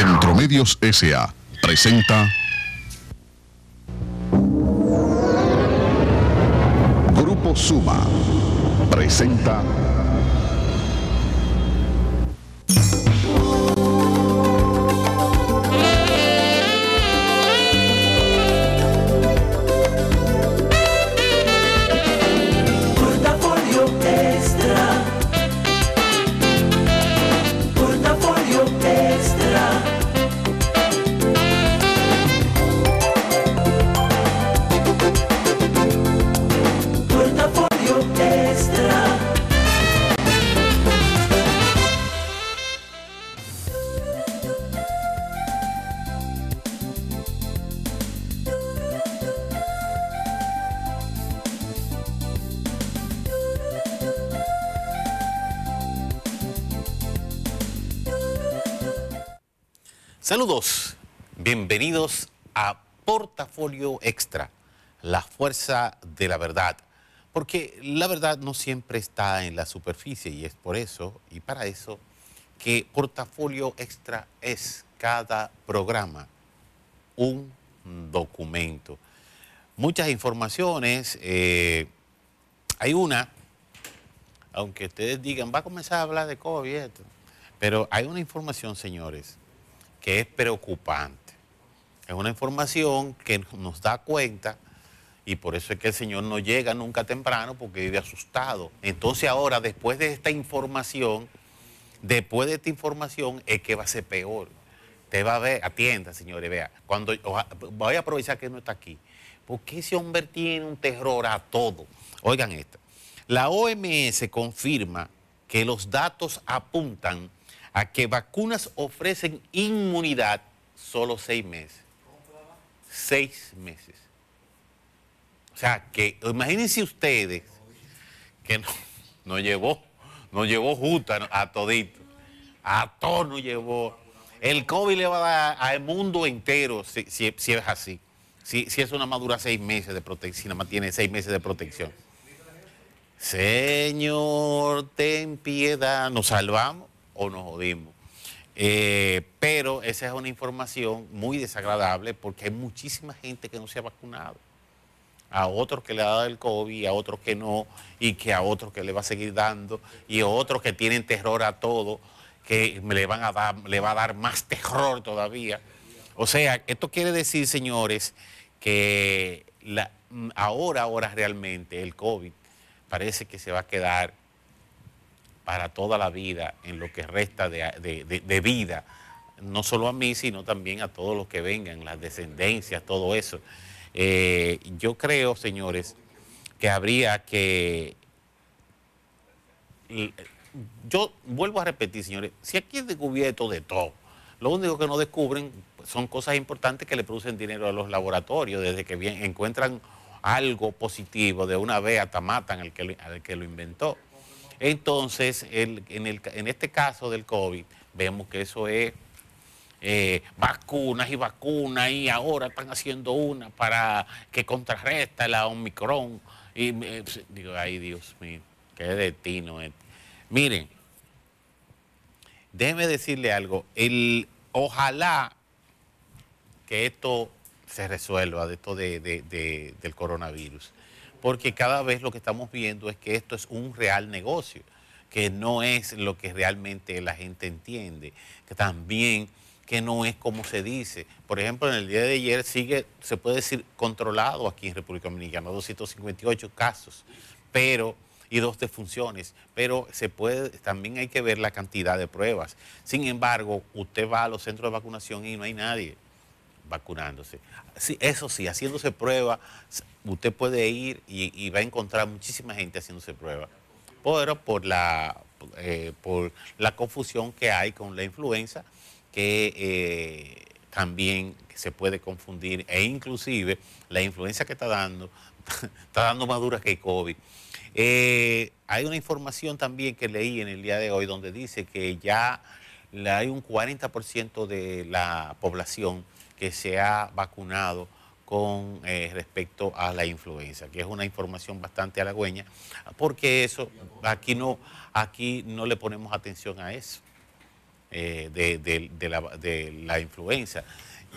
Centromedios S.A. presenta. Grupo Suma. Presenta bienvenidos a Portafolio Extra, la fuerza de la verdad. Porque la verdad no siempre está en la superficie y es por eso y para eso que Portafolio Extra es cada programa un documento. Muchas informaciones, eh, hay una, aunque ustedes digan, va a comenzar a hablar de COVID, y esto", pero hay una información, señores, que es preocupante. Es una información que nos da cuenta y por eso es que el Señor no llega nunca temprano porque vive asustado. Entonces ahora, después de esta información, después de esta información es que va a ser peor. Te va a ver, atienda, señores, vea, cuando voy a aprovechar que no está aquí, porque ese hombre tiene un terror a todo. Oigan esto, la OMS confirma que los datos apuntan a que vacunas ofrecen inmunidad solo seis meses. Seis meses. O sea, que imagínense ustedes que no, no llevó, no llevó justa a todito. A todos nos llevó. El COVID le va a dar al mundo entero si, si- si es así. Si, si es una madura seis meses de protección, si nada más tiene seis meses de protección. Señor, ten piedad. ¿Nos salvamos o nos jodimos? Eh, pero esa es una información muy desagradable porque hay muchísima gente que no se ha vacunado. A otros que le ha dado el COVID, a otros que no, y que a otros que le va a seguir dando, y a otros que tienen terror a todo, que le, van a dar, le va a dar más terror todavía. O sea, esto quiere decir, señores, que la- ahora, ahora realmente el COVID parece que se va a quedar para toda la vida en lo que resta de, de- vida, no solo a mí, sino también a todos los que vengan, las descendencias, todo eso. Eh, yo creo, señores, que habría que... Yo vuelvo a repetir, señores, si aquí es descubierto de todo, lo único que no descubren son cosas importantes que le producen dinero a los laboratorios, desde que encuentran algo positivo, de una vez hasta matan al que, al que lo inventó. Entonces, en, este caso del COVID, vemos que eso es eh, vacunas y vacunas y ahora están haciendo una para que contrarresta la Omicron. Y me- digo, ay Dios mío, qué destino este. Miren, déjeme decirle algo, el, ojalá que esto se resuelva, de esto de- de- del coronavirus. Porque cada vez lo que estamos viendo es que esto es un real negocio, que no es lo que realmente la gente entiende, que también que no es como se dice. Por ejemplo, en el día de ayer sigue, se puede decir, controlado aquí en República Dominicana, 258 casos, pero y dos defunciones, pero se puede, también hay que ver la cantidad de pruebas. Sin embargo, usted va a los centros de vacunación y no hay nadie vacunándose. Sí, eso sí, haciéndose prueba, usted puede ir y, va a encontrar muchísima gente haciéndose prueba. Pero por la, eh, por la confusión que hay con la influenza, que eh, también se puede confundir, e inclusive la influenza que está dando, está dando más dura que el COVID. Eh, hay una información también que leí en el día de hoy donde dice que ya hay un 40% de la población que se ha vacunado con eh, respecto a la influenza, que es una información bastante halagüeña, porque eso aquí no, aquí no le ponemos atención a eso. eh, de, de- la, de la influenza.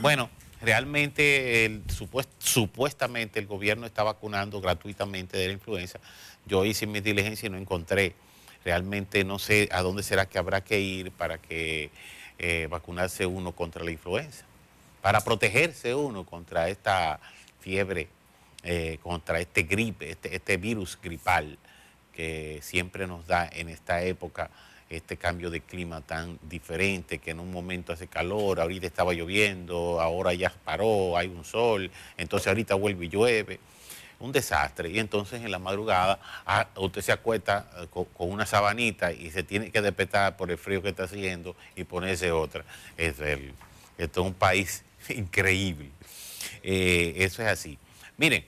Bueno, realmente, supuestamente el gobierno está vacunando gratuitamente de la influenza. Yo hice mi diligencia y no encontré. Realmente no sé a dónde será que habrá que ir para que eh, vacunarse uno contra la influenza, para protegerse uno contra esta fiebre, eh, contra este gripe, este, este virus gripal que siempre nos da en esta época este cambio de clima tan diferente, que en un momento hace calor, ahorita estaba lloviendo, ahora ya paró, hay un sol, entonces ahorita vuelve y llueve. Un desastre. Y entonces en la madrugada ah, usted se acuesta eh, co- con, una sabanita y se tiene que despertar por el frío que está haciendo y ponerse otra. Es el- esto es un país increíble. Eh, eso es así. Miren,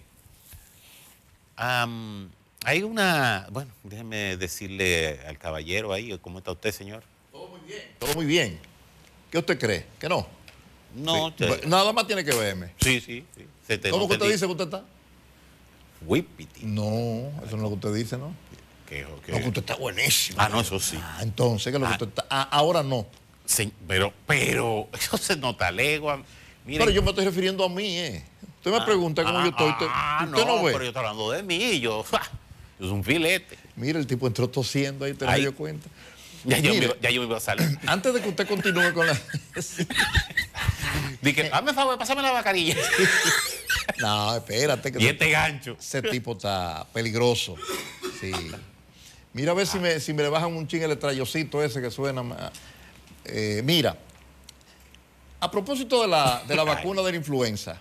Am, hay una, bueno, déjeme decirle al caballero ahí, ¿cómo está usted, señor? Todo muy bien. ¿Qué usted cree? ¿Que no? No, Sí. te- Nada más tiene que verme. sí, sí. sí. Se te- ¿Cómo no que te usted di- dice que usted está? Whippity. No, eso no es lo que usted dice, ¿no? Que- que- No, que usted está buenísimo. Ah, no, eso sí. Ah, entonces, ¿qué es lo que Ah. usted está? Ah, ahora no. Sí, pero, pero, eso se nota legua. Miren, Pero yo me estoy refiriendo a mí, ¿eh? Usted me pregunta cómo ah, yo estoy. Usted, ah, usted no, ve. pero yo estoy hablando de mí, yo, yo soy un filete. Mira, el tipo entró tosiendo ahí, te Ay. dio cuenta. Ya yo, me, ya yo me iba a salir. Antes de que usted continúe con la. Dije, hazme el favor, pásame la mascarilla. no, espérate, que y este gancho. ese tipo está peligroso. Sí. Mira a ver si me, si me le bajan un ching el estrellocito ese que suena. Eh, mira, a propósito de la, de la vacuna de la influenza,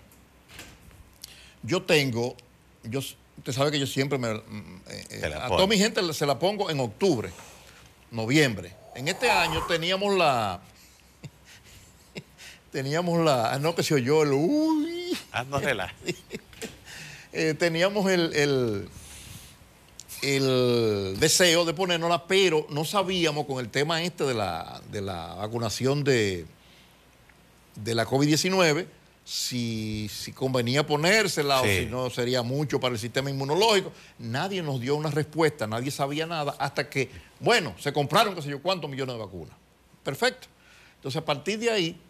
yo tengo, yo, usted sabe que yo siempre me, mm, eh, eh, a toda mi gente se la pongo en octubre, noviembre. En este año teníamos la, teníamos la, ah, no que se oyó el, uy, Ah, no relaja. eh, teníamos el, el, el deseo de ponérnosla, pero no sabíamos con el tema este de la, de la vacunación de, de la COVID-19 si, si convenía ponérsela o Sí. si no sería mucho para el sistema inmunológico. Nadie nos dio una respuesta, nadie sabía nada, hasta que, bueno, se compraron, qué sé yo, cuántos millones de vacunas. Perfecto. Entonces, a partir de ahí,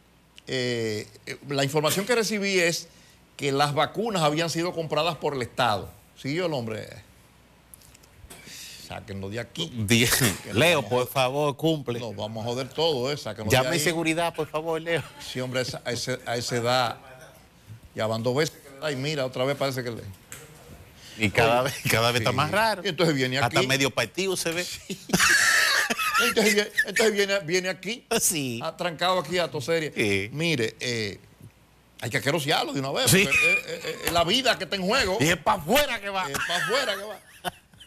eh, eh, la información que recibí es que las vacunas habían sido compradas por el Estado. ¿Siguió el hombre? Sáquenlo de aquí. Leo, por favor, cumple. No, vamos a joder todo, ¿eh? Sáquenlo de Llame ahí. seguridad, por favor, Leo. Sí, hombre, a ese- a esa edad, ya van dos veces que le da y mira, otra vez parece que le... Y cada vez, cada vez está más raro. Y entonces viene Hasta aquí. medio partido se ve. Entonces, viene, entonces viene, viene aquí, Sí. atrancado aquí a toser. Sí. Mire, eh, hay que aquerosearlo de una vez, Sí. es, es- es la vida que está en juego. Y es para afuera que va. Eh, para afuera que va.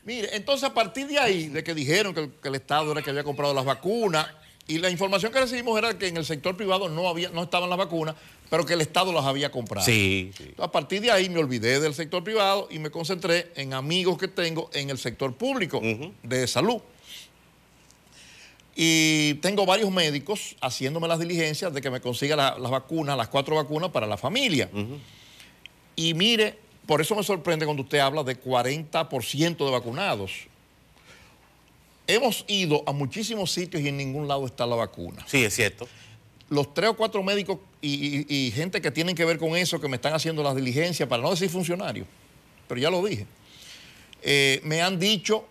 Mire, entonces a partir de ahí, de que dijeron que el, que el Estado era que había comprado las vacunas, y la información que recibimos era que en el sector privado no, había, no estaban las vacunas, pero que el Estado las había comprado. Sí, sí. Entonces, a partir de ahí me olvidé del sector privado y me concentré en amigos que tengo en el sector público de salud. Y tengo varios médicos haciéndome las diligencias de que me consiga la- las vacunas, las cuatro vacunas para la familia. Y mire, por eso me sorprende cuando usted habla de 40% de vacunados. Hemos ido a muchísimos sitios y en ningún lado está la vacuna. Sí, es cierto. Los tres o cuatro médicos y, y- y gente que tienen que ver con eso, que me están haciendo las diligencias, para no decir funcionarios, pero ya lo dije, eh, me han dicho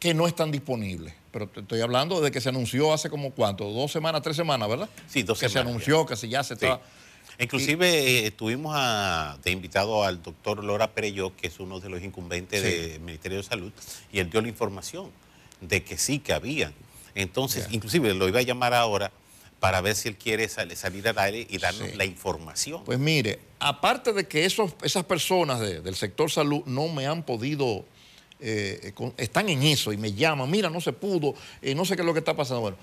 que no están disponibles. Pero te estoy hablando de que se anunció hace como cuánto, dos semanas, tres semanas, ¿verdad? Sí, dos que semanas se anunció, que si ya se Sí. estaba... Inclusive eh, tuvimos a- de invitado al doctor Lora Pereyó, que es uno de los incumbentes Sí. del Ministerio de Salud, y él dio la información de que sí, que habían. Entonces, inclusive lo iba a llamar ahora para ver si él quiere sal- salir al aire y darnos Sí. la información. Pues mire, aparte de que esos, esas personas de- del sector salud no me han podido, eh, eh, con- están en eso y me llaman, mira, no se pudo, eh, no sé qué es lo que está pasando. Bueno,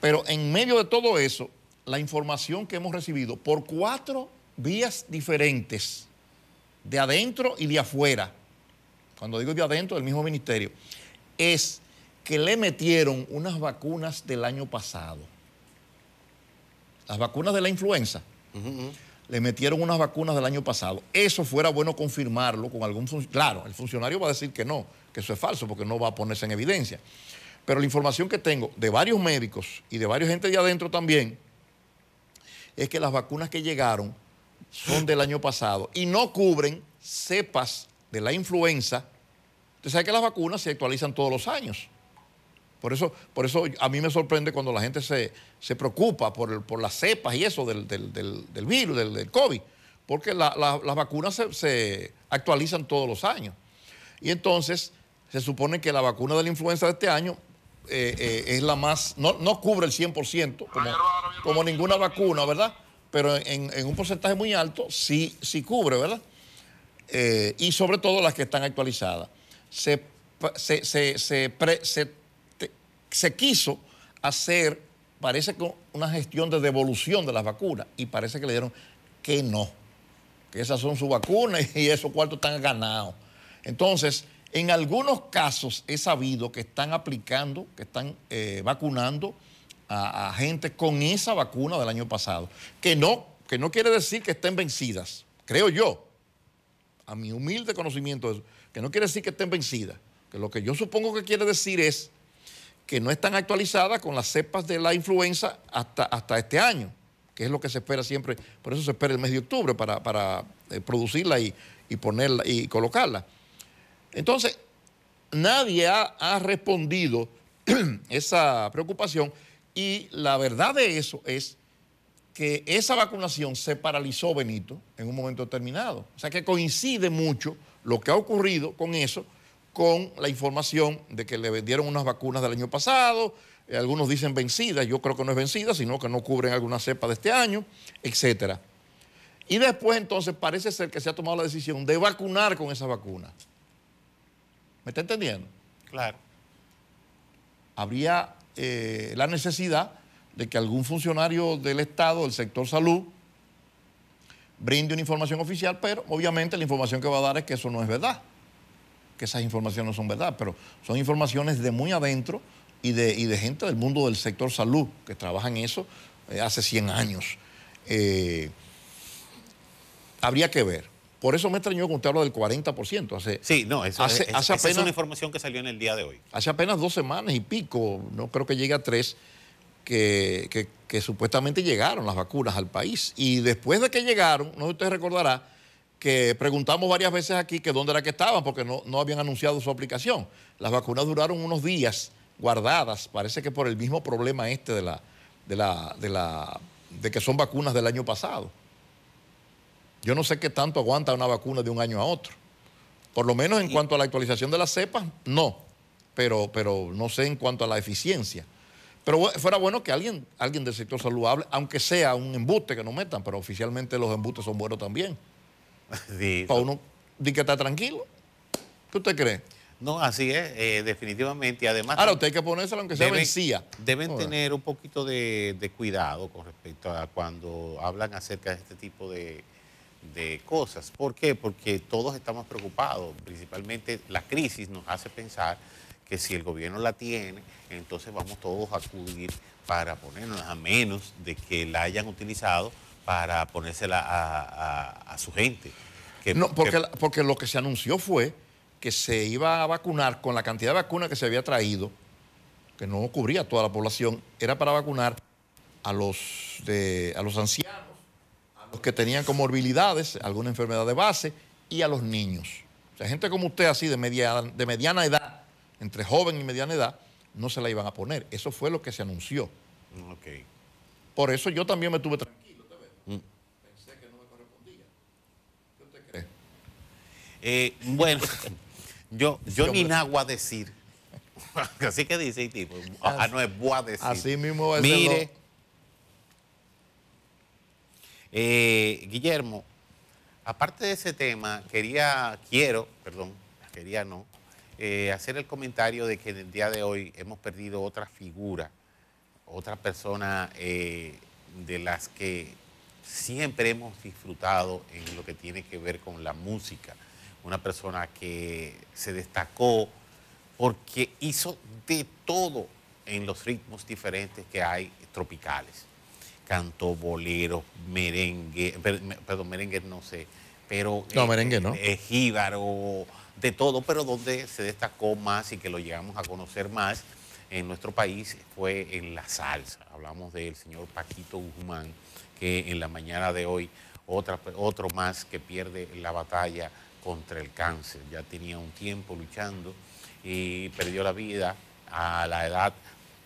pero en medio de todo eso, la información que hemos recibido por cuatro vías diferentes, de adentro y de afuera, cuando digo de adentro, del mismo ministerio, es que le metieron unas vacunas del año pasado. Las vacunas de la influenza le metieron unas vacunas del año pasado. Eso fuera bueno confirmarlo con algún funcionario. Claro, el funcionario va a decir que no, que eso es falso porque no va a ponerse en evidencia. Pero la información que tengo de varios médicos y de varios gente de adentro también es que las vacunas que llegaron son del año pasado y no cubren cepas de la influenza. Usted sabe que las vacunas se actualizan todos los años. Por eso, por eso a mí me sorprende cuando la gente se, se preocupa por, el- por las cepas y eso del, del- del- virus, del, COVID, porque la- la- las vacunas se, se actualizan todos los años. Y entonces se supone que la vacuna de la influenza de este año eh, eh, es la más, no, no cubre el 100% como, como ninguna vacuna, ¿verdad? Pero en, en un porcentaje muy alto sí, sí cubre, ¿verdad? Eh, y sobre todo las que están actualizadas. Se, se, se- se pre- se- te- se quiso hacer, parece que una gestión de devolución de las vacunas y parece que le dieron que no, que esas son sus vacunas y esos cuartos están ganados. Entonces, en algunos casos he sabido que están aplicando, que están eh, vacunando a, gente con esa vacuna del año pasado, que no, que no quiere decir que estén vencidas, creo yo, a mi humilde conocimiento de eso, que no quiere decir que estén vencidas, que lo que yo supongo que quiere decir es que no están actualizadas con las cepas de la influenza hasta, hasta este año, que es lo que se espera siempre, por eso se espera el mes de octubre para, para, eh, producirla y, y ponerla y colocarla. Entonces, nadie ha, respondido esa preocupación y la verdad de eso es que esa vacunación se paralizó, Benito, en un momento determinado. O sea que coincide mucho lo que ha ocurrido con eso, con la información de que le vendieron unas vacunas del año pasado, eh, algunos dicen vencidas, yo creo que no es vencida, sino que no cubren alguna cepa de este año, etcétera. Y después entonces parece ser que se ha tomado la decisión de vacunar con esa vacuna. ¿Me está entendiendo? Claro. habría eh, la necesidad de que algún funcionario del Estado, del sector salud, brinde una información oficial, pero obviamente la información que va a dar es que eso no es verdad, que esas informaciones no son verdad, pero son informaciones de muy adentro y de, y de gente del mundo del sector salud que trabaja en eso eh, hace 100 años. Eh, habría que ver. Por eso me extrañó cuando usted habla del 40%. Hace, Sí, no, eso Hace- es, hace apenas- una información que salió en el día de hoy. hace apenas dos semanas y pico, no creo que llegue a tres, que, que- que supuestamente llegaron las vacunas al país. Y después de que llegaron, no usted recordará, que preguntamos varias veces aquí que dónde era que estaban, porque no, no habían anunciado su aplicación. Las vacunas duraron unos días guardadas, parece que por el mismo problema este de la, de la, de la, de que son vacunas del año pasado. Yo no sé qué tanto aguanta una vacuna de un año a otro. Por lo menos en cuanto a la actualización de las cepas, no. Pero, pero no sé en cuanto a la eficiencia. Pero fuera bueno que alguien, alguien del sector salud hable, aunque sea un embuste que no metan, pero oficialmente los embustes son buenos también. Sí, Para uno di que está tranquilo. ¿Qué usted cree? No, así es, eh, definitivamente. Además, Ahora usted hay que ponérselo aunque sea deben, vencía. deben tener un poquito de, de cuidado con respecto a cuando hablan acerca de este tipo de, de cosas. ¿Por qué? Porque todos estamos preocupados. Principalmente la crisis nos hace pensar que si el gobierno la tiene, entonces vamos todos a acudir para ponernos, a menos de que la hayan utilizado para ponérsela a, a- a su gente. Que- No, porque, que- porque lo que se anunció fue que se iba a vacunar con la cantidad de vacunas que se había traído, que no cubría toda la población, era para vacunar a los, de- a los ancianos, los que tenían comorbilidades, alguna enfermedad de base, y a los niños. O sea, gente como usted, así de, media, de mediana edad, entre joven y mediana edad, no se la iban a poner. Eso fue lo que se anunció. Ok. Por eso yo también me tuve tranquilo. Mm. Pensé que no me correspondía. ¿Qué usted cree? Eh, bueno, yo, yo Sí, ni nada voy a decir. Así que dice el tipo. Ah, no es voy a decir. Así mismo va a Mire, eh, Guillermo, aparte de ese tema, quería, quiero, perdón, quería no, eh, hacer el comentario de que en el día de hoy hemos perdido otra figura, otra persona eh, de las que siempre hemos disfrutado en lo que tiene que ver con la música. Una persona que se destacó porque hizo de todo en los ritmos diferentes que hay tropicales. Cantó boleros, merengue, per- me- perdón, merengue no sé, pero... No, merengue no. eh, jíbaro, de todo, pero donde se destacó más y que lo llegamos a conocer más en nuestro país fue en la salsa. Hablamos del señor Paquito Guzmán, que en la mañana de hoy otra, otro más que pierde la batalla contra el cáncer. Ya tenía un tiempo luchando y perdió la vida a la edad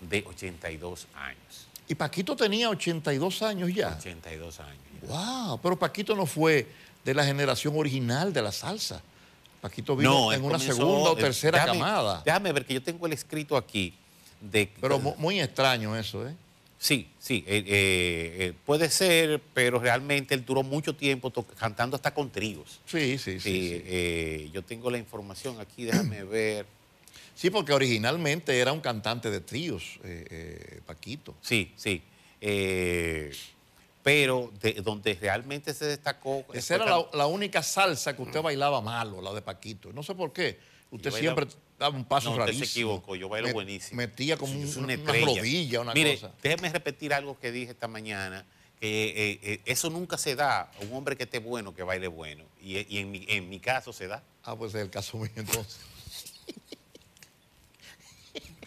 de 82 años. Y Paquito tenía 82 años ya. 82 años. ya. Wow, pero Paquito no fue de la generación original de la salsa. Paquito vino en una comenzó- segunda o tercera déjame- camada. Déjame ver que yo tengo el escrito aquí. De, Pero mu- muy extraño eso, ¿eh? Sí, sí, eh, eh, eh, puede ser, pero realmente él duró mucho tiempo cantando hasta con tríos. Sí, sí, sí. Sí, Sí, eh, yo tengo la información aquí, déjame ver. Sí, porque originalmente era un cantante de tríos, eh, eh, Paquito. Sí, sí. eh, pero de, donde realmente se destacó. Esa era la, única salsa que usted bailaba malo, la de Paquito. No sé por qué. Usted siempre daba un paso No, usted rarísimo. se equivocó, yo bailo buenísimo. Metía como un- una, rodilla, una Mire, cosa. déjeme repetir algo que dije esta mañana, que eh, eh, eso nunca se da a un hombre que esté bueno, que baile bueno. Y, y en, mi, en mi caso se da. Ah, pues es el caso mío entonces.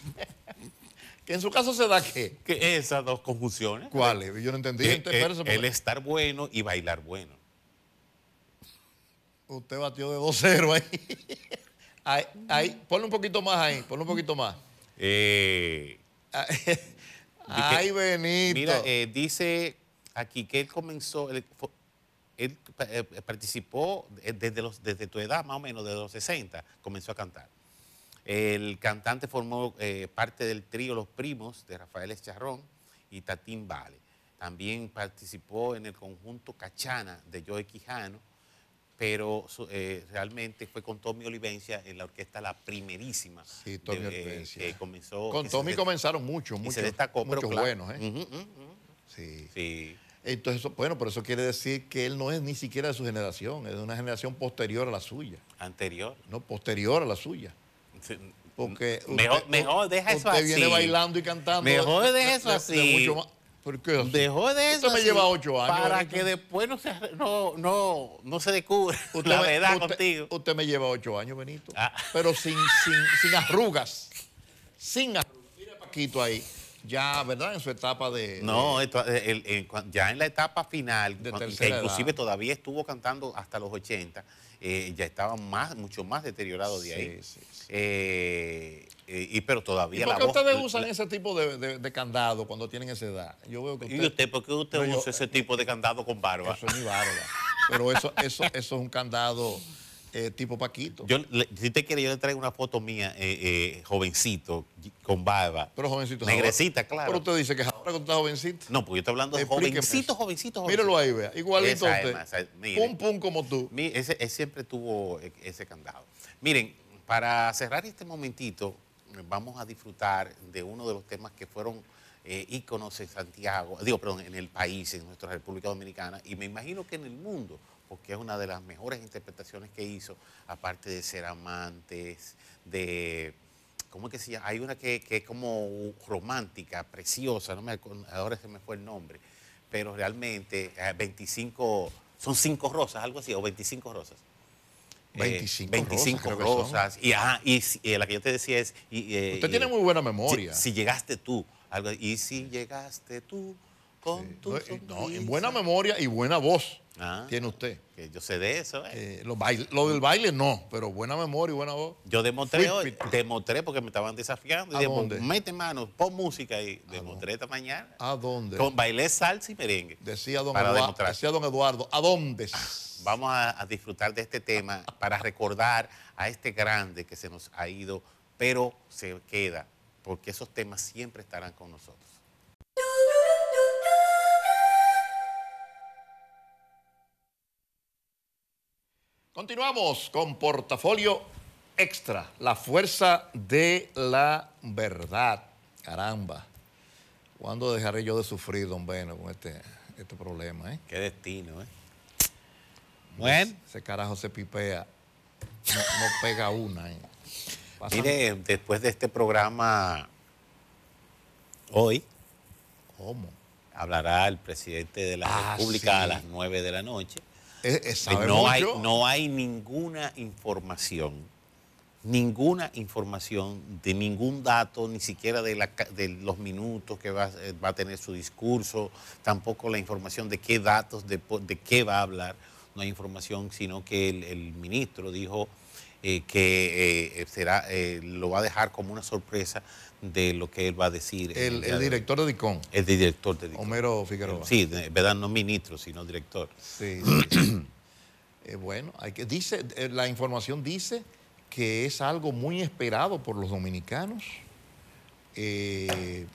que en su caso se da qué? Que esas dos conjunciones. ¿Cuáles? Yo no entendí. Eh, eh, porque el estar bueno y bailar bueno. Usted batió de 2-0 ahí. ahí. Ahí, ponle un poquito más ahí, ponle un poquito más. Eh, Ay, Benito. mira, eh, dice aquí que él comenzó, él, eh, participó desde, los, desde tu edad, más o menos, de los 60, comenzó a cantar. El cantante formó eh, parte del trío Los Primos de Rafael Escharrón y Tatín Vale. También participó en el conjunto Cachana de Joe Quijano, pero eh, realmente fue con Tommy Olivencia en la orquesta La Primerísima. Sí, Tommy de- eh, Olivencia. que comenzó. Con que Tommy comenzaron muchos, y muchos, se destacó, pero muchos claro. buenos. ¿eh? Sí. Sí. Entonces, bueno, por eso quiere decir que él no es ni siquiera de su generación, es de una generación posterior a la suya. Anterior. No, posterior a la suya. Porque mejor, usted- mejor deja eso usted así. viene bailando y cantando. Mejor de- deja de- eso de- de así. mucho más- ¿Por qué así? Dejó de eso. Usted me así, lleva ocho años. Para ahorita. que después no se, no, no, no se descubra Usted la me- verdad usted- contigo. Usted me lleva ocho años, Benito. Ah. Pero sin, sin, sin arrugas. Sin arrugas. Mire a Paquito ahí. Ya, ¿verdad? En su etapa de. No, de- esto, eh, el- el- cuan- ya en la etapa final, De cuan- que inclusive edad. todavía estuvo cantando hasta los 80, eh, ya estaba más, mucho más deteriorado de Sí, ahí. sí. Eh, eh, y, pero ¿Y todavía por la qué voz- ustedes usan la- ese tipo de, de- de candado cuando tienen esa edad? Yo veo que ¿Y usted por qué usted No, yo- usa ese tipo de candado con barba? Eso es mi barba. Pero eso, eso, eso es un candado eh, tipo Paquito. Yo, le- si usted quiere, yo le traigo una foto mía, eh, eh, jovencito, con barba. pero jovencito. Negrecita, ahora. claro. Pero usted dice que es ahora cuando está jovencito. No, porque yo estoy hablando de jovencito, jovencito, jovencito. Míralo ahí, vea. Igualito Esa es usted. más, mire. Pum, pum, como tú. Mi- ese, él siempre tuvo e- ese candado. Miren, para cerrar este momentito, vamos a disfrutar de uno de los temas que fueron eh, íconos en Santiago, digo, perdón, en el país, en nuestra República Dominicana, y me imagino que en el mundo, porque es una de las mejores interpretaciones que hizo, aparte de ser amantes, de... ¿Cómo es que se llama? Hay una que, es como romántica, preciosa, no me, ahora se me fue el nombre, pero realmente eh, 25, son cinco rosas, algo así, o 25 rosas. Eh, 25 25 rosas. Y, ajá, y, y la que yo te decía es... y, eh, Usted tiene muy buena memoria. Si, si llegaste tú, algo, y si llegaste tú con tu No, no, en buena memoria y buena voz Ah. tiene usted. Que yo sé de eso, ¿eh? Eh, lo, baile- lo del baile no, pero buena memoria y buena voz. Yo demostré hoy, demostré porque me estaban desafiando. ¿A Y dónde? mete mano, pon música ahí. Demostré esta mañana. ¿A dónde? Con bailé salsa y merengue. Decía don, para Eduardo, decía don Eduardo, ¿a dónde? Vamos a, a disfrutar de este tema para recordar a este grande que se nos ha ido, pero se queda, porque esos temas siempre estarán con nosotros. Continuamos con Portafolio Extra, la fuerza de la verdad. Caramba, ¿cuándo dejaré yo de sufrir, don Beno, con este, este problema? Eh? Qué destino, ¿eh? Bueno, Ese carajo se pipea, no, no pega una. eh. Mire, después de este programa, hoy ¿Cómo? hablará el presidente de la Ah, República sí. a las 9 de la noche. Eh, eh, sabe no, hay, no hay ninguna información ninguna información de ningún dato, ni siquiera de, la ca- de los minutos que va, eh, va a tener su discurso, tampoco la información de qué datos, de, de qué va a hablar. No hay información, sino que el, el ministro dijo eh, que eh, será, eh, lo va a dejar como una sorpresa de lo que él va a decir. El, director de DICON, El director de Homero Figueroa. Sí, de verdad, no ministro, sino director. Sí. Eh, bueno, hay que, dice, eh, la información dice que es algo muy esperado por los dominicanos. Eh,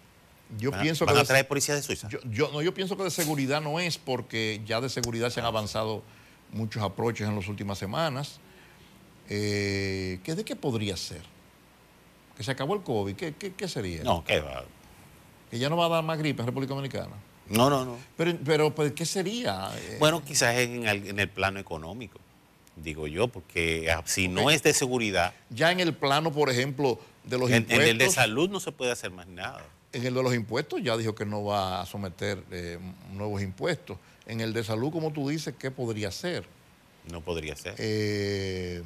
yo ¿Van a- pienso que ¿Van a traer policía de Suiza? yo, yo- no, yo pienso que de seguridad no es porque ya de seguridad se han avanzado muchos aproches en las últimas semanas. Eh, ¿qué, ¿De qué podría ser? Que se acabó el COVID, ¿qué, qué- qué sería? no, ¿qué va? Que ya no va a dar más gripe en República Dominicana. No, no, no. Pero, pero pues, ¿qué sería? Eh, Bueno, quizás en el, en el plano económico, digo yo, porque ah, si no es de seguridad, ya en el plano, por ejemplo, de los en, en impuestos. el de salud no se puede hacer más nada. En el de los impuestos ya dijo que no va a someter eh, nuevos impuestos. En el de salud, como tú dices, ¿qué podría ser? No podría ser. Eh,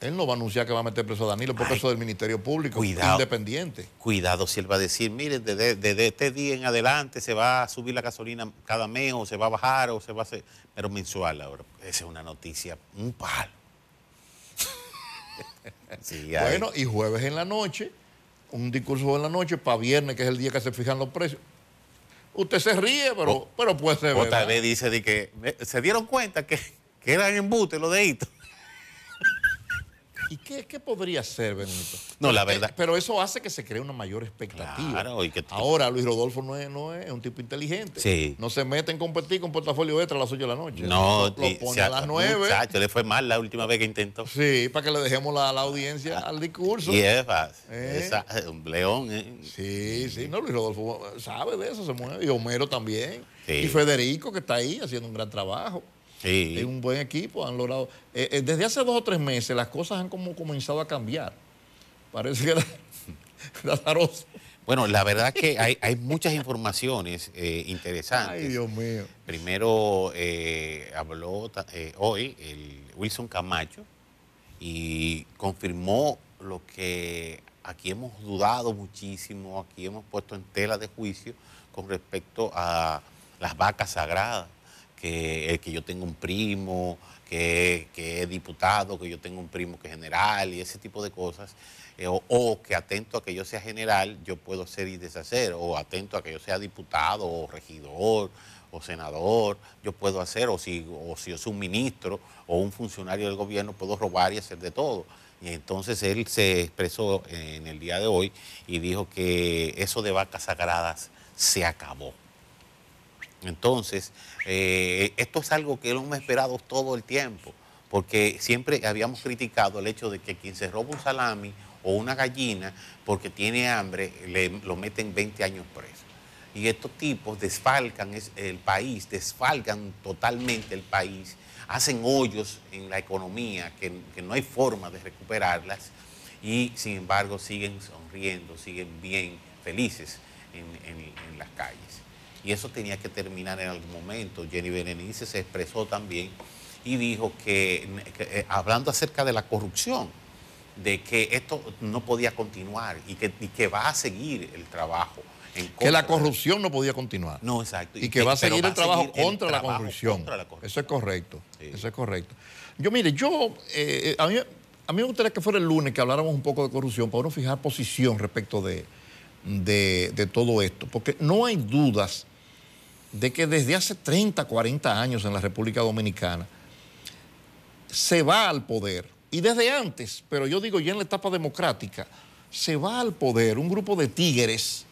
él no va a anunciar que va a meter preso a Danilo porque Ay, eso es del Ministerio Público, cuidado. independiente. Cuidado si él va a decir, mire, desde, desde este día en adelante se va a subir la gasolina cada mes o se va a bajar o se va a hacer, pero mensual ahora. Esa es una noticia, un palo. Sí, Bueno, y jueves en la noche, un discurso en la noche, para viernes, que es el día que se fijan los precios. Usted se ríe, pero, O- pero puede ser otra verdad. vez dice de que se dieron cuenta que, que eran embute los deditos. ¿Y qué, qué podría ser, Benito? No, la Pero, verdad- eh, Pero eso hace que se cree una mayor expectativa. Claro, y que- Ahora, Luis Rodolfo no es, no es un tipo inteligente. Sí. No se mete en competir con portafolio extra a las 8 de la noche. No, lo, lo pone se a las 9. Muchacho, le fue mal la última vez que intentó. Sí, para que le dejemos la, la audiencia al discurso. Y es fácil. Eh. Un león. eh. Sí, sí, no, Luis Rodolfo sabe de eso, se mueve. Y Homero también. Sí. Y Federico, que está ahí haciendo un gran trabajo. Sí. Es un buen equipo, han logrado. eh, eh, desde hace dos o tres meses las cosas han como comenzado a cambiar. Parece que era, era azaroso. Bueno, la verdad que hay, hay muchas informaciones eh, interesantes. Ay, Dios mío. Primero habló hoy el Wilson Camacho y confirmó lo que aquí hemos dudado muchísimo, aquí hemos puesto en tela de juicio con respecto a las vacas sagradas, que, que yo tengo un primo, que, que es diputado, que yo tengo un primo que es general y ese tipo de cosas, eh, o, o que atento a que yo sea general, yo puedo hacer y deshacer, o atento a que yo sea diputado o regidor o senador, yo puedo hacer, o si, o si yo soy un ministro o un funcionario del gobierno, puedo robar y hacer de todo. Y entonces él se expresó en el día de hoy y dijo que eso de vacas sagradas se acabó. Entonces, eh, esto es algo que lo hemos esperado todo el tiempo, porque siempre habíamos criticado el hecho de que quien se roba un salami o una gallina porque tiene hambre, le, lo meten 20 años preso. Y estos tipos desfalcan es- el país, desfalcan totalmente el país, hacen hoyos en la economía que, no hay forma de recuperarlas y sin embargo siguen sonriendo, siguen bien felices en las calles. Y eso tenía que terminar en algún momento. Jenny Berenice se expresó también y dijo que, que, eh, hablando acerca de la corrupción, de que esto no podía continuar y que, y que va a seguir el trabajo. En Que la contra corrupción no podía continuar. No, exacto. Y que va a seguir el trabajo seguir el contra, la trabajo corrupción. contra la corrupción. Eso es correcto. Sí. Eso es correcto. Yo, mire, yo, eh, a, mí, a mí me gustaría que fuera el lunes que habláramos un poco de corrupción para uno fijar posición respecto de, de, de todo esto. Porque no hay dudas de que desde hace 30, 40 años en la República Dominicana se va al poder. Y desde antes, pero yo digo ya en la etapa democrática, se va al poder un grupo de tigres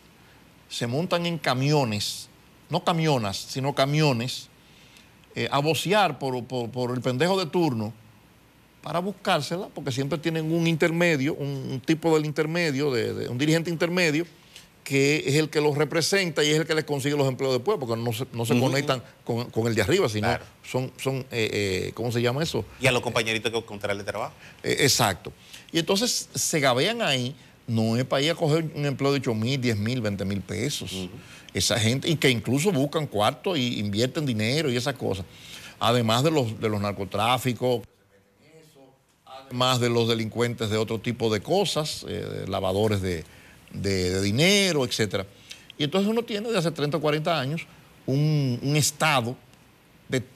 se montan en camiones, no camionas, sino camiones, eh, a vocear por, el pendejo de turno para buscársela, porque siempre tienen un intermedio, un, tipo del intermedio, de- un dirigente intermedio, que es el que los representa y es el que les consigue los empleos después, porque no se, no se conectan con, con el de arriba, sino Claro. son, son eh, eh, ¿cómo se llama eso? Y a los compañeritos que encontrarle trabajo. Eh, exacto. Y entonces se gabean ahí, no es para ir a coger un empleo de 8 mil, 10 mil, 20 mil pesos. Esa gente, y que incluso buscan cuartos y invierten dinero y esas cosas. Además de los, de los narcotráficos, además de los delincuentes de otro tipo de cosas, eh, lavadores de, de- dinero, etc. Y entonces uno tiene de hace 30 o 40 años un, un Estado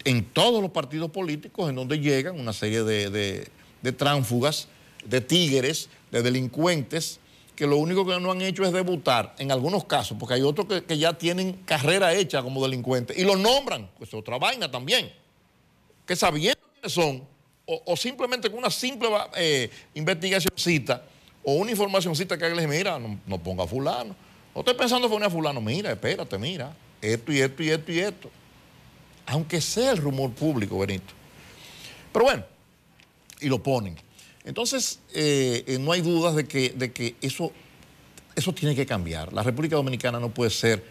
en todos los partidos políticos en donde llegan una serie de, de- de tránsfugas, de tigres, de delincuentes, que lo único que no han hecho es debutar en algunos casos, porque hay otros que, ya tienen carrera hecha como delincuentes y los nombran, pues es otra vaina también, que sabiendo quiénes son, o, simplemente con una simple eh, investigacióncita o una informacióncita que les mira, no, no ponga a fulano. No estoy pensando poner a fulano, mira, espérate, mira, esto y esto y esto y esto aunque sea el rumor público, Benito. Pero bueno, y lo ponen. Entonces, eh, eh, no hay dudas de que, de que eso, eso tiene que cambiar. La República Dominicana no puede ser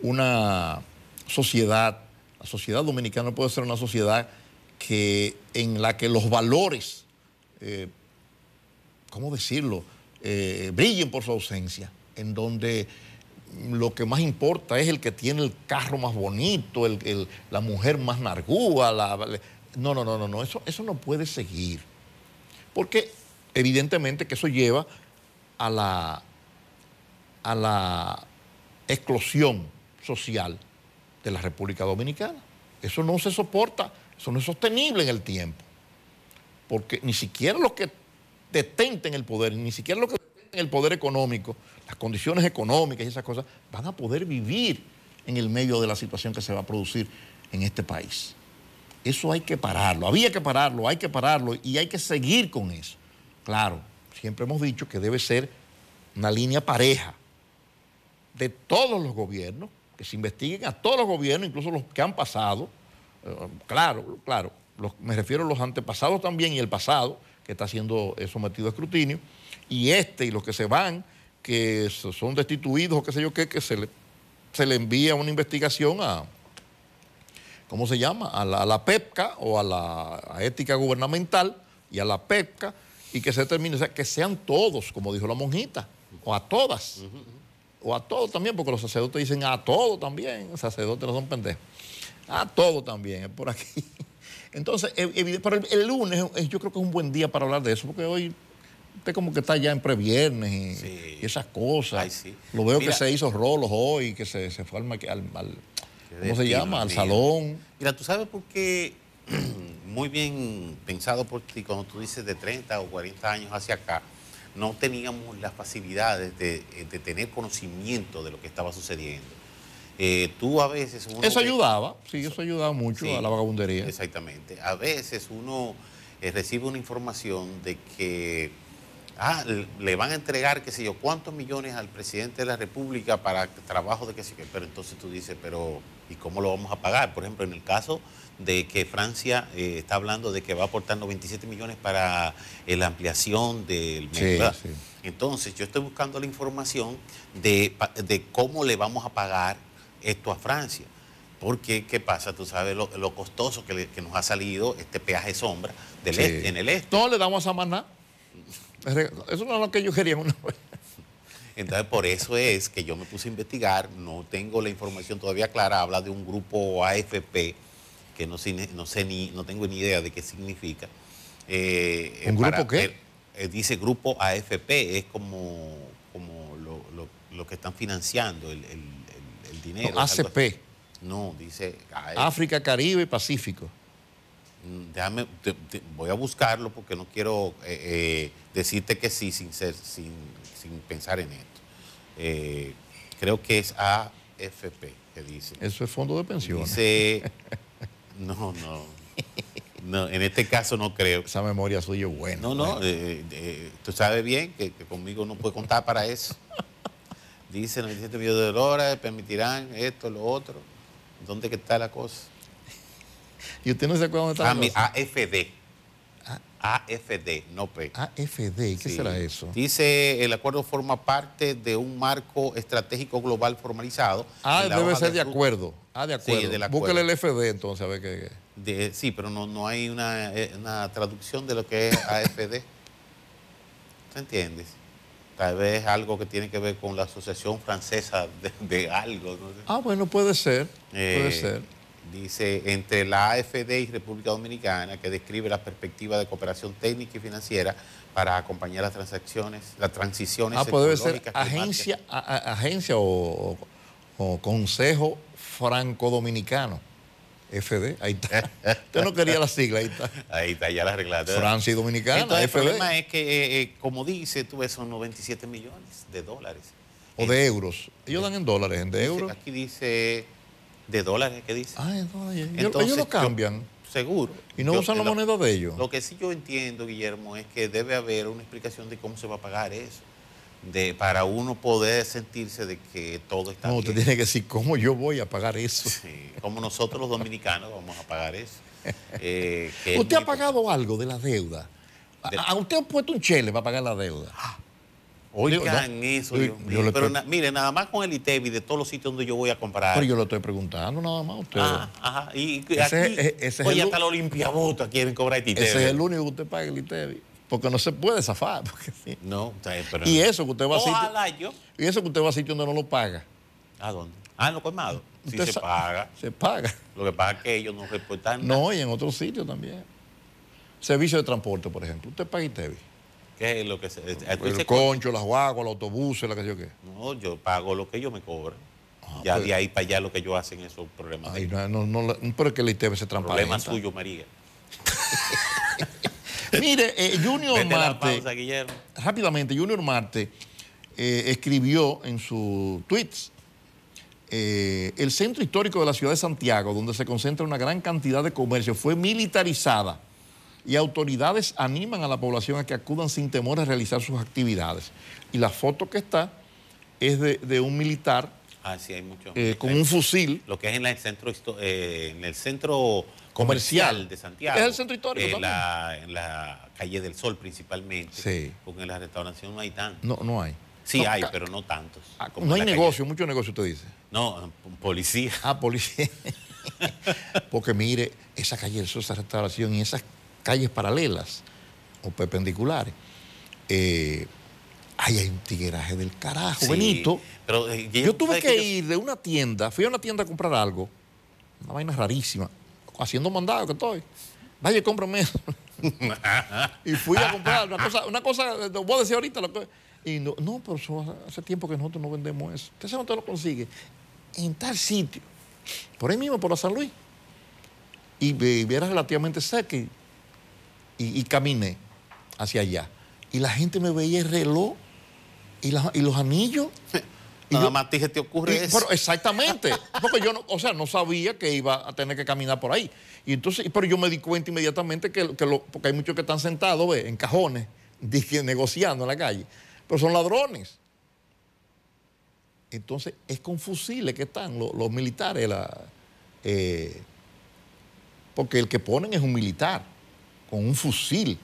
una sociedad, la sociedad dominicana no puede ser una sociedad que, en la que los valores, eh, ¿cómo decirlo?, Eh, brillen por su ausencia, en donde lo que más importa es el que tiene el carro más bonito, el- la mujer más nargúa. la- no, no, no, no, no, eso, eso no puede seguir. Porque evidentemente que eso lleva a la, a la exclusión social de la República Dominicana. Eso no se soporta, eso no es sostenible en el tiempo. Porque ni siquiera los que detenten el poder, ni siquiera los que detenten el poder económico, las condiciones económicas y esas cosas, van a poder vivir en el medio de la situación que se va a producir en este país. Eso hay que pararlo, había que pararlo, hay que pararlo y hay que seguir con eso. Claro, siempre hemos dicho que debe ser una línea pareja de todos los gobiernos, que se investiguen a todos los gobiernos, incluso los que han pasado. Eh, claro, claro, me refiero a los antepasados también y el pasado, que está siendo eh, sometido a escrutinio, y este y los que se van, que so- son destituidos o qué sé yo qué, que se le, se le envía una investigación a, ¿cómo se llama? A la, a la PEPCA o a la a ética gubernamental y a la PEPCA y que se termine, o sea, que sean todos, como dijo la monjita, o a todas, o a todos también, porque los sacerdotes dicen a todos también, los sacerdotes no son pendejos, a todos también, es por aquí. Entonces, evidente- pero el, lunes eh, yo creo que es un buen día para hablar de eso, porque hoy usted como que está ya en previernes y, Sí. y esas cosas. Ay, sí. Lo veo Mira. que se hizo rolos hoy, que se, se fue al, al- al- ¿cómo se llama? Al salón. Mira, tú sabes por qué, muy bien pensado por ti, cuando tú dices de 30 o 40 años hacia acá, no teníamos las facilidades de, de tener conocimiento de lo que estaba sucediendo. Eh, tú a veces... uno Eso ayudaba, sí, eso ayudaba mucho Sí, a la vagabundería. Exactamente. A veces uno eh, recibe una información de que ah, le van a entregar, qué sé yo, cuántos millones al presidente de la República para trabajo de qué sé yo, qué. pero entonces tú dices, pero ¿y cómo lo vamos a pagar? Por ejemplo, en el caso de que Francia eh, está hablando de que va a aportar 97 millones para eh, la ampliación del sí. Entonces, yo estoy buscando la información de, de cómo le vamos a pagar esto a Francia. Porque, ¿qué pasa? Tú sabes lo, lo costoso que, le- que nos ha salido este peaje sombra del Sí. este- en el este. No le damos a Samaná. Eso no es lo que ellos querían una vez. Entonces, por eso es que yo me puse a investigar, no tengo la información todavía clara, habla de un grupo AFP, que no, sé ni- no sé ni, no tengo ni idea de qué significa. Eh, ¿Un grupo qué? eh, dice grupo AFP, es como, como lo, lo- lo que están financiando el, el- el- dinero. No, algo ACP. No, dice. África, Caribe y Pacífico. Mm, Déjame, te- te- voy a buscarlo porque no quiero eh, eh, decirte que sí sin, ser, sin, sin pensar en esto. Eh, creo que es AFP que dice. Eso es fondo de pensiones. Dice, no, no, no, en este caso no creo. Esa memoria suya es buena. No, no, Bueno. eh, eh, tú sabes bien que, que conmigo no puede contar para eso. Dice 97 millones de dólares, permitirán esto, lo otro. ¿Dónde que está la cosa? ¿Y usted no se acuerda dónde está Ah, la mi- cosa? AFD. AFD, no P. AFD, ¿y qué Sí. será eso? Dice, el acuerdo forma parte de un marco estratégico global formalizado. Ah, la debe ser de acuerdo. Ah, de acuerdo. del acuerdo. Búsquele el FD entonces, a ver qué. de- sí, pero no, no hay una, eh, una traducción de lo que es AFD. ¿Te entiendes? Tal vez algo que tiene que ver con la Asociación Francesa de, de algo. no. Ah, bueno, puede ser. Eh, puede ser. Dice, entre la AFD y República Dominicana, que describe la perspectiva de cooperación técnica y financiera para acompañar las transacciones, las transiciones Ah, debe ser agencia, a- a- agencia o, o Consejo Franco-Dominicano. FD, ahí está. Usted no quería la sigla, ahí está. Ahí está, ya la arreglaste. Francia y Dominicana, Entonces, el FD. problema es que, eh, eh, como dice, tú ves, son 97 millones de dólares. O de euros. Ellos dan en dólares, en de Dice- euros. Aquí dice de dólares, ¿qué dice? Ah, en dólares. Entonces, ellos lo yo- cambian. seguro. Y no Yo- usan la moneda de ellos. Lo que sí yo entiendo, Guillermo, es que debe haber una explicación de cómo se va a pagar eso. De, para uno poder sentirse de que todo está No, bien. usted tiene que decir, ¿cómo yo voy a pagar eso? Sí, como nosotros los dominicanos vamos a pagar eso. Eh, es ¿Usted muy ha pagado algo de la deuda? ¿A, De- a usted ha puesto un chele para pagar la deuda? Oigan Digo, no, eso, yo- yo Pero na- mire, nada más con el ITEVI de todos los sitios donde yo voy a comprar. Pero yo lo estoy preguntando nada más a usted. Ah, ajá. Y, Ese aquí, es- ese es oye, el- hasta la Olimpiabota quieren cobrar el ITEVI. Ese es el único que usted paga el ITEVI. Porque no se puede zafar. porque sí. No, o sea, pero Y eso que usted va a sitio, yo. y eso que usted va a sitio donde no lo paga. ¿A dónde? Ah, en los colmados. Sí se paga. Se paga. Lo que pasa es que ellos no reportan nada. No, y en otros sitios también. Servicio de transporte, por ejemplo. Usted paga ITEVI. ¿Qué es lo que se.? El dices, concho, las guaguas, los autobuses, la que yo qué. No, yo pago lo que ellos me cobran. ya pues- de ahí para allá lo que ellos hacen esos problemas. Ay, no, no, no, pero es que el ITEVI se transparenta. Problema suyo, María. Mire, eh, Junior Vete Marte, pausa, Guillermo. rápidamente, Junior Marte eh, escribió en sus tweets eh, el centro histórico de la ciudad de Santiago, donde se concentra una gran cantidad de comercio, fue militarizada y autoridades animan a la población a que acudan sin temor a realizar sus actividades. Y la foto que está es de, de un militar Ah, sí, hay mucho. eh, con un fusil. Lo que es en el centro, eh, en el centro Comercial. de Santiago. Es el centro histórico en también. la, en la calle del Sol principalmente. Sí. Porque en la restauración no hay tantos. No, no hay. Sí No, hay, pero no tantos. ah, como no hay calle. negocio, mucho negocio, usted dice. No, policía. Ah, policía. Porque mire, esa calle del Sol, esa restauración y esas calles paralelas o perpendiculares, eh, ahí hay un tigueraje del carajo, Sí, Benito. Pero, eh, Yo tuve ¿sabes que yo- ir de una tienda, fui a una tienda a comprar algo, una vaina rarísima, haciendo mandado que estoy. Vaya, cómprame eso. y fui a comprar una cosa, una cosa, eh, voy ahorita. lo que- y no, no, pero eso hace tiempo que nosotros no vendemos eso. ¿Usted sabe dónde lo consigue? En tal sitio. Por ahí mismo, por la San Luis. Y, y era relativamente cerca y, y- y caminé hacia allá. Y la gente me veía el reloj y, la- y los anillos. Nada yo- más a ti se te ocurre y- eso. pero exactamente, porque yo no, o sea, no sabía que iba a tener que caminar por ahí. Y entonces, pero yo me di cuenta inmediatamente que, que lo- porque hay muchos que están sentados, ve, en cajones, dije, negociando en la calle, pero son ladrones. Entonces, es con fusiles que están los, los militares, la- eh, porque el que ponen es un militar, con un fusil.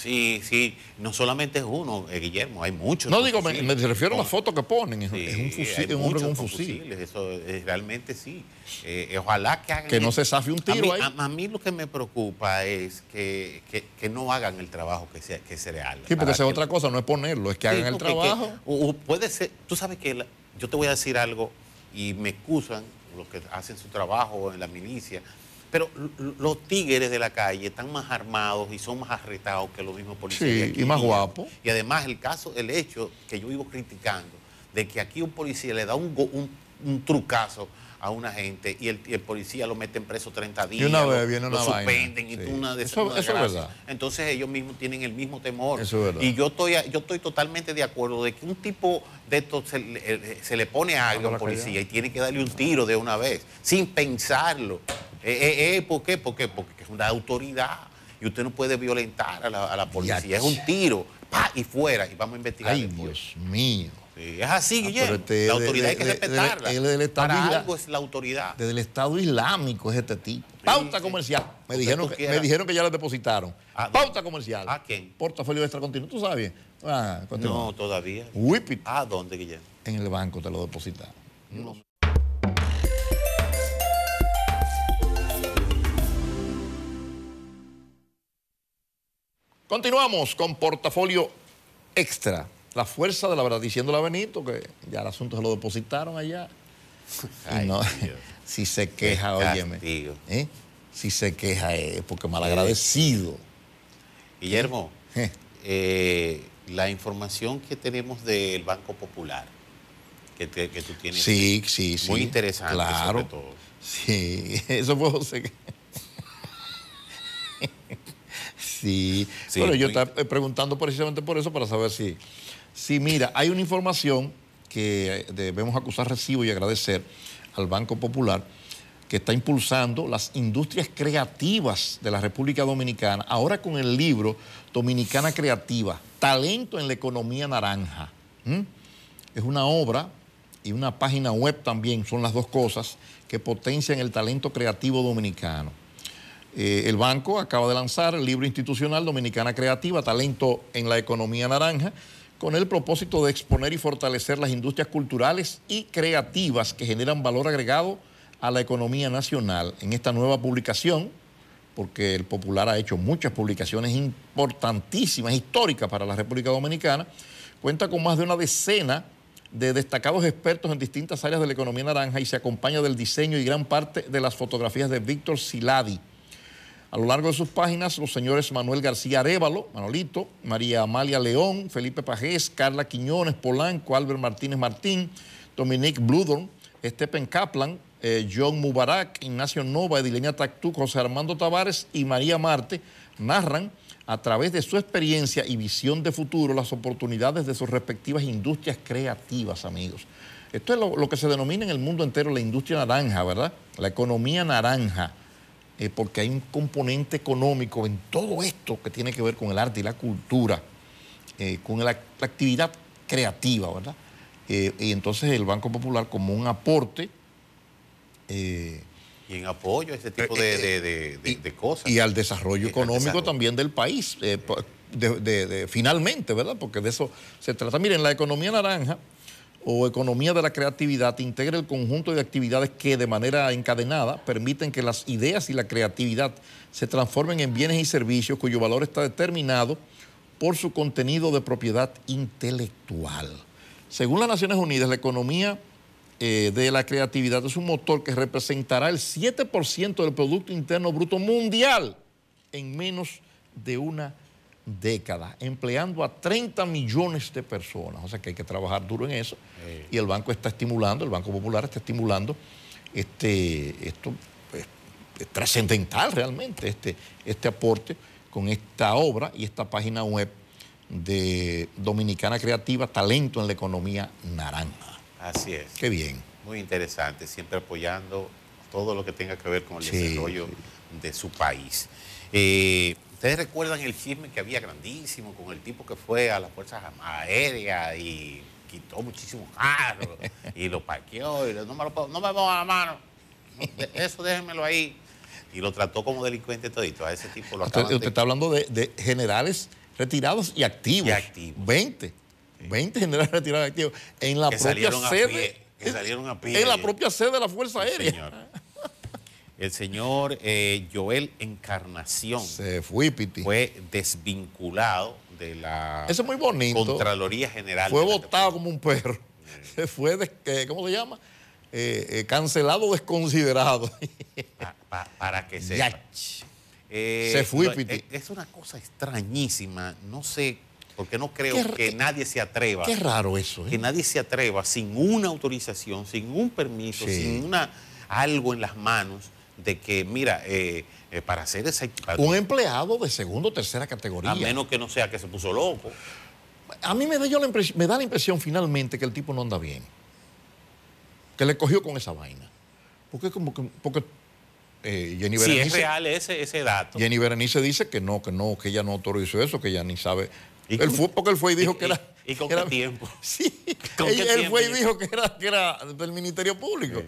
Sí, sí. No solamente es uno, eh, Guillermo, hay muchos. No digo, me, refiero a la Con- foto que ponen, es, Sí, es un fusil, es un hombre con un fusil. fusiles, Eso eh, realmente sí. Eh, ojalá que hagan. Que no se zafe un A tiro mí- ahí. A, a mí lo que me preocupa es que, que- que no hagan el trabajo que, sea, que se real. Sí, porque esa es que- otra cosa, no es ponerlo, es que Sí, hagan el que- trabajo. o- o puede ser, tú sabes que la- yo te voy a decir algo y me excusan los que hacen su trabajo en la milicia, pero los tigres de la calle están más armados y son más arretados que los mismos policías. Sí, aquí. y más guapos. Y además el caso, el hecho que yo vivo criticando, de que aquí un policía le da un, go- un, un trucazo a una gente y el, y el policía lo meten preso 30 días, una lo- vez viene lo una vaina. suspenden y Sí. tú una de Eso- una eso es verdad. Entonces ellos mismos tienen el mismo temor. Eso es verdad. Y yo estoy, yo estoy totalmente de acuerdo de que un tipo de estos se, le- eh, se le pone agrio a un policía y tiene que darle un tiro de una vez, sin pensarlo. Eh, eh, eh, ¿Por qué? ¿Por qué? Porque es una autoridad y usted no puede violentar a la, a la policía. Ya. Es un tiro, pa, y fuera, y vamos a investigar Ay, después. Dios mío. Sí, es así, Ah, Guillermo. pero este la de- autoridad hay que de- respetarla. de- del Estado Para isla- algo es la autoridad. Desde el Estado Islámico es este tipo. Pauta sí. comercial. Me dijeron que, me dijeron que ya les depositaron. ¿A dónde? Pauta comercial. ¿A quién? Portafolio extra continuo. ¿Tú sabes? Ah. No, todavía. ¿A dónde, Guillermo? En el banco te lo depositaron. Continuamos con portafolio extra. La fuerza de la verdad, diciéndole a Benito que ya el asunto se lo depositaron allá. Ay, no- Dios. si se queja, óyeme. ¿eh? Si se queja es porque malagradecido. Guillermo, Eh. eh, la información que tenemos del Banco Popular, que, te- que tú tienes, Sí, sí, sí. muy interesante Claro. sobre todo. Sí, eso fue José. sí, Sí, pero yo estaba eh, preguntando precisamente por eso, para saber si, si mira, hay una información que debemos acusar recibo y agradecer al Banco Popular, que está impulsando las industrias creativas de la República Dominicana, ahora con el libro Dominicana Creativa, Talento en la Economía Naranja. Es una obra y una página web también, son las dos cosas que potencian el talento creativo dominicano. Eh, el banco acaba de lanzar el libro institucional Dominicana Creativa, Talento en la Economía Naranja, con el propósito de exponer y fortalecer las industrias culturales y creativas que generan valor agregado a la economía nacional. En esta nueva publicación, porque el Popular ha hecho muchas publicaciones importantísimas, históricas para la República Dominicana, cuenta con más de una decena de destacados expertos en distintas áreas de la economía naranja y se acompaña del diseño y gran parte de las fotografías de Víctor Siladi. A lo largo de sus páginas, los señores Manuel García Arevalo, Manolito, María Amalia León, Felipe Pajés, Carla Quiñones, Polanco, Albert Martínez Martín, Dominique Bludon, Stephen Kaplan, eh, John Mubarak, Ignacio Nova, Edilenia Tactuc, José Armando Tavares y María Marte narran a través de su experiencia y visión de futuro las oportunidades de sus respectivas industrias creativas, amigos. Esto es lo, lo que se denomina en el mundo entero la industria naranja, ¿verdad? La economía naranja eh, porque hay un componente económico en todo esto que tiene que ver con el arte y la cultura, eh, con la, la actividad creativa, ¿verdad? Eh, y entonces el Banco Popular como un aporte Y en apoyo a ese tipo de, de- de- cosas. y al desarrollo al económico desarrollo. también del país, finalmente, ¿verdad? Porque de eso se trata. Miren, la economía naranja o economía de la creatividad integra el conjunto de actividades que de manera encadenada permiten que las ideas y la creatividad se transformen en bienes y servicios cuyo valor está determinado por su contenido de propiedad intelectual. Según las Naciones Unidas, la economía eh, de la creatividad es un motor que representará el 7% del Producto Interno Bruto Mundial en menos de una década, empleando a 30 millones de personas. O sea que hay que trabajar duro en eso. Sí. Y el banco está estimulando, el Banco Popular está estimulando este, esto es, es trascendental realmente, este, este aporte con esta obra y esta página web de Dominicana Creativa, Talento en la Economía Naranja. Así es. Qué bien. Muy interesante, siempre apoyando todo lo que tenga que ver con el Sí, desarrollo de su país. Eh, Ustedes recuerdan el chisme que había grandísimo con el tipo que fue a las fuerzas aéreas y quitó muchísimos carros y lo parqueó y le- no me, lo no me ponga la mano. Eso déjenmelo ahí. Y lo trató como delincuente todito. A ese tipo lo Usted, usted de- está hablando de, de generales retirados y activos. Y activos. 20. 20 generales retirados y activos. En la que propia a sede. pie. Que salieron a pie. En la propia sede de la Fuerza Sí, Aérea. señor. El señor eh, Joel Encarnación Se fue, Piti. fue desvinculado de la Eso es muy bonito. Contraloría General. Fue de la votado como un perro. Se fue, eh, ¿cómo se llama? Eh, eh, cancelado, desconsiderado. Pa- pa- para que se Yach. Eh, Se fue, lo- Piti. Es, una cosa extrañísima. No sé, porque no creo Qué que nadie se atreva. Qué raro eso. ¿eh? Que nadie se atreva sin una autorización, sin un permiso, Sí. sin una algo en las manos de que, mira, eh, eh, para hacer esa Un empleado de segunda o tercera categoría. a menos que no sea que se puso loco. A mí me da, yo la impresión, me da la impresión finalmente que el tipo no anda bien. Que le cogió con esa vaina. Porque como que, porque eh, Jenny Si es Berenice, real ese, ese dato. Jenny Berenice dice que no, que no, que ella no autorizó eso, que ella ni sabe. ¿Y Él con- fue porque él fue y dijo y- que era. y con que qué era- tiempo? Sí, ¿Con él, qué él tiempo? fue y dijo que era, que era del Ministerio Público.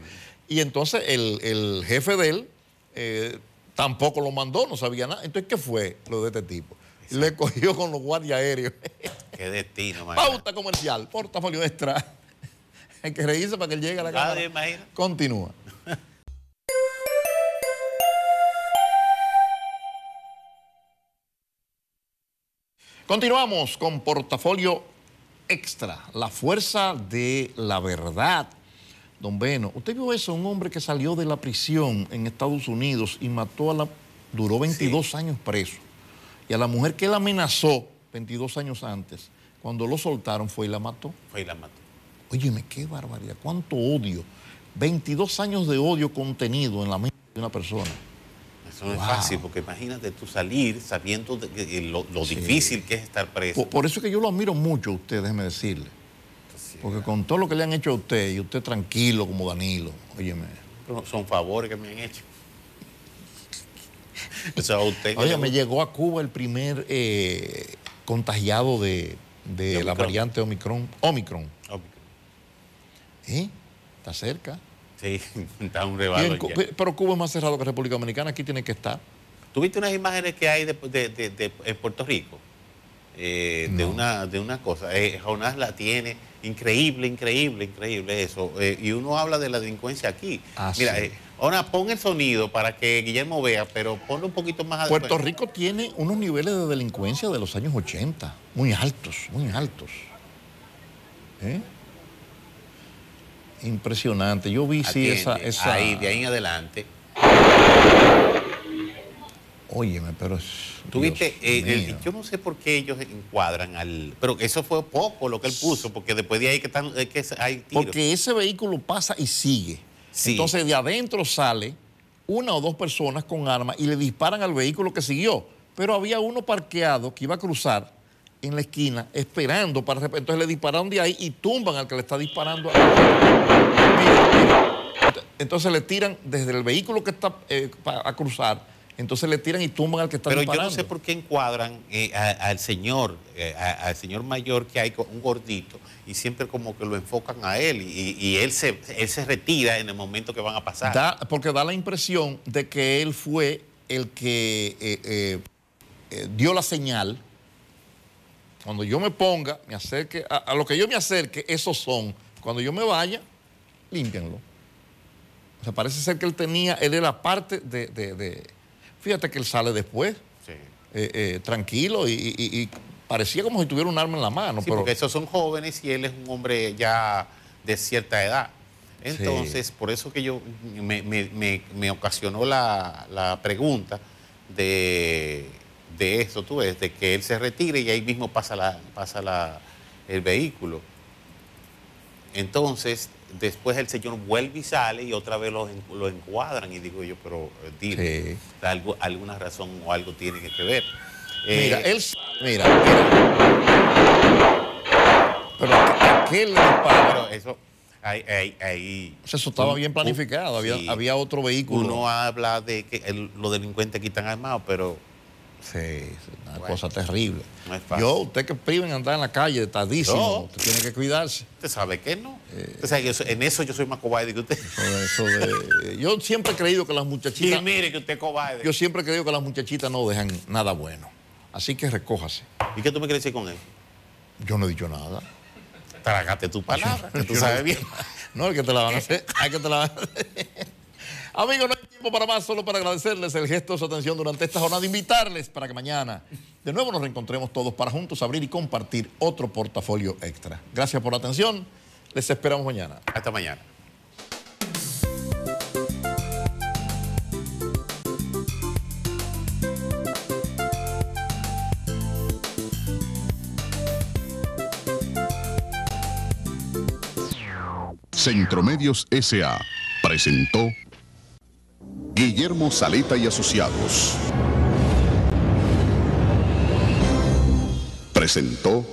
Y entonces el, el jefe de él eh, tampoco lo mandó, no sabía nada. Entonces, ¿qué fue lo de este tipo? Le cogió con los guardias aéreos. Qué destino. Pauta comercial, portafolio extra. Hay que reírse para que él llegue a la imagina. Continúa. Continuamos con portafolio extra, la fuerza de la verdad. Don Beno, ¿usted vio eso? Un hombre que salió de la prisión en Estados Unidos y mató a la... duró 22 años preso. Y a la mujer que él amenazó 22 años antes, cuando lo soltaron fue y la mató. Fue y la mató. Óyeme, qué barbaridad, cuánto odio. 22 años de odio contenido en la mente de una persona. Eso no Wow. es fácil, porque imagínate tú salir sabiendo de lo, lo Sí. difícil que es estar preso. Por, por eso es que yo lo admiro mucho a usted, déjeme decirle. Porque con todo lo que le han hecho a usted y usted tranquilo como Danilo, óyeme. Pero Son favores que me han hecho. Eso a usted. Oye, me llegó a Cuba el primer eh, contagiado de, de De la Omicron. variante Omicron. Omicron. Obvio. ¿Eh? Está cerca. Sí, está un rebalo. pero Cuba es más cerrado que República Dominicana, aquí tiene que estar. ¿Tuviste unas imágenes que hay de, de- de- de- en Puerto Rico? Eh, de, una, de una cosa. Eh, Jonás la tiene. Increíble, increíble, increíble eso. Eh, y uno habla de la delincuencia aquí. Ah, Mira, sí. eh, ahora pon el sonido para que Guillermo vea, pero ponlo un poquito más Puerto. Rico tiene unos niveles de delincuencia de los años 80, muy altos, muy altos. ¿Eh? Impresionante. Yo vi, sí, esa, Atiende. esa... Ahí, de ahí en adelante. Óyeme, pero es... Tuviste, eh, yo no sé por qué ellos encuadran al. Pero eso fue poco lo que él puso, porque después de ahí que, están, que hay tiros. Porque ese vehículo pasa y sigue. Sí. Entonces de adentro sale una o dos personas con armas y le disparan al vehículo que siguió. Pero había uno parqueado que iba a cruzar en la esquina esperando para... Entonces le dispararon de ahí y tumban al que le está disparando. Mira, mira. Entonces le tiran desde el vehículo que está eh, a cruzar, entonces le tiran y tumban al que está Pero yo no sé por qué encuadran eh, a- al señor, eh, a- al señor mayor que hay, con un gordito, y siempre como que lo enfocan a él, y, y él, se, él se retira en el momento que van a pasar. Da- porque da la impresión de que él fue el que eh, dio la señal. Cuando yo me ponga, me acerque, a, a lo que yo me acerque, esos son. Cuando yo me vaya, límpianlo. O sea, parece ser que él tenía, él era parte de. de- de- fíjate que él sale después, Sí. eh, eh, tranquilo, y, y- y- y parecía como si tuviera un arma en la mano. Sí, pero, porque esos son jóvenes y él es un hombre ya de cierta edad. Entonces, por eso que yo me, me- me- me ocasionó la, la pregunta de, de eso, tú ves, de que él se retire y ahí mismo pasa, la, pasa la, el vehículo. Entonces, después el señor vuelve y sale y otra vez lo, lo encuadran y digo yo, pero eh, dile, Sí. algo, alguna razón o algo tiene que ver. Mira, Eh, él. Mira, mira. Pero ¿a qué le dispara? pero eso, ahí, ahí, ahí- O sea, eso estaba un- bien planificado, había, sí. había otro vehículo. Uno habla de que el- los delincuentes aquí están armados, pero Sí, es una Bueno, cosa terrible. no es fácil. Yo, usted que priven andar en la calle, tardísimo, No. usted tiene que cuidarse. usted sabe que no. Eh. Usted sabe que yo soy- en eso yo soy más cobarde que usted. Eso de- de- yo siempre he creído que las Y muchachitas, mire que usted es cobarde. yo siempre he creído que las muchachitas no dejan nada bueno. Así que recójase. ¿Y qué tú me quieres decir con él? Yo no he dicho nada. Tragate tu palabra, que tú sabes bien. No, el que te la van a hacer. Hay que te la van a hacer. Amigos, no hay tiempo para más, solo para agradecerles el gesto de su atención durante esta jornada, invitarles para que mañana de nuevo nos reencontremos todos para juntos abrir y compartir otro portafolio extra. Gracias por la atención, les esperamos mañana. Hasta mañana. Centromedios S.A. presentó Guillermo Saleta y Asociados. Presentó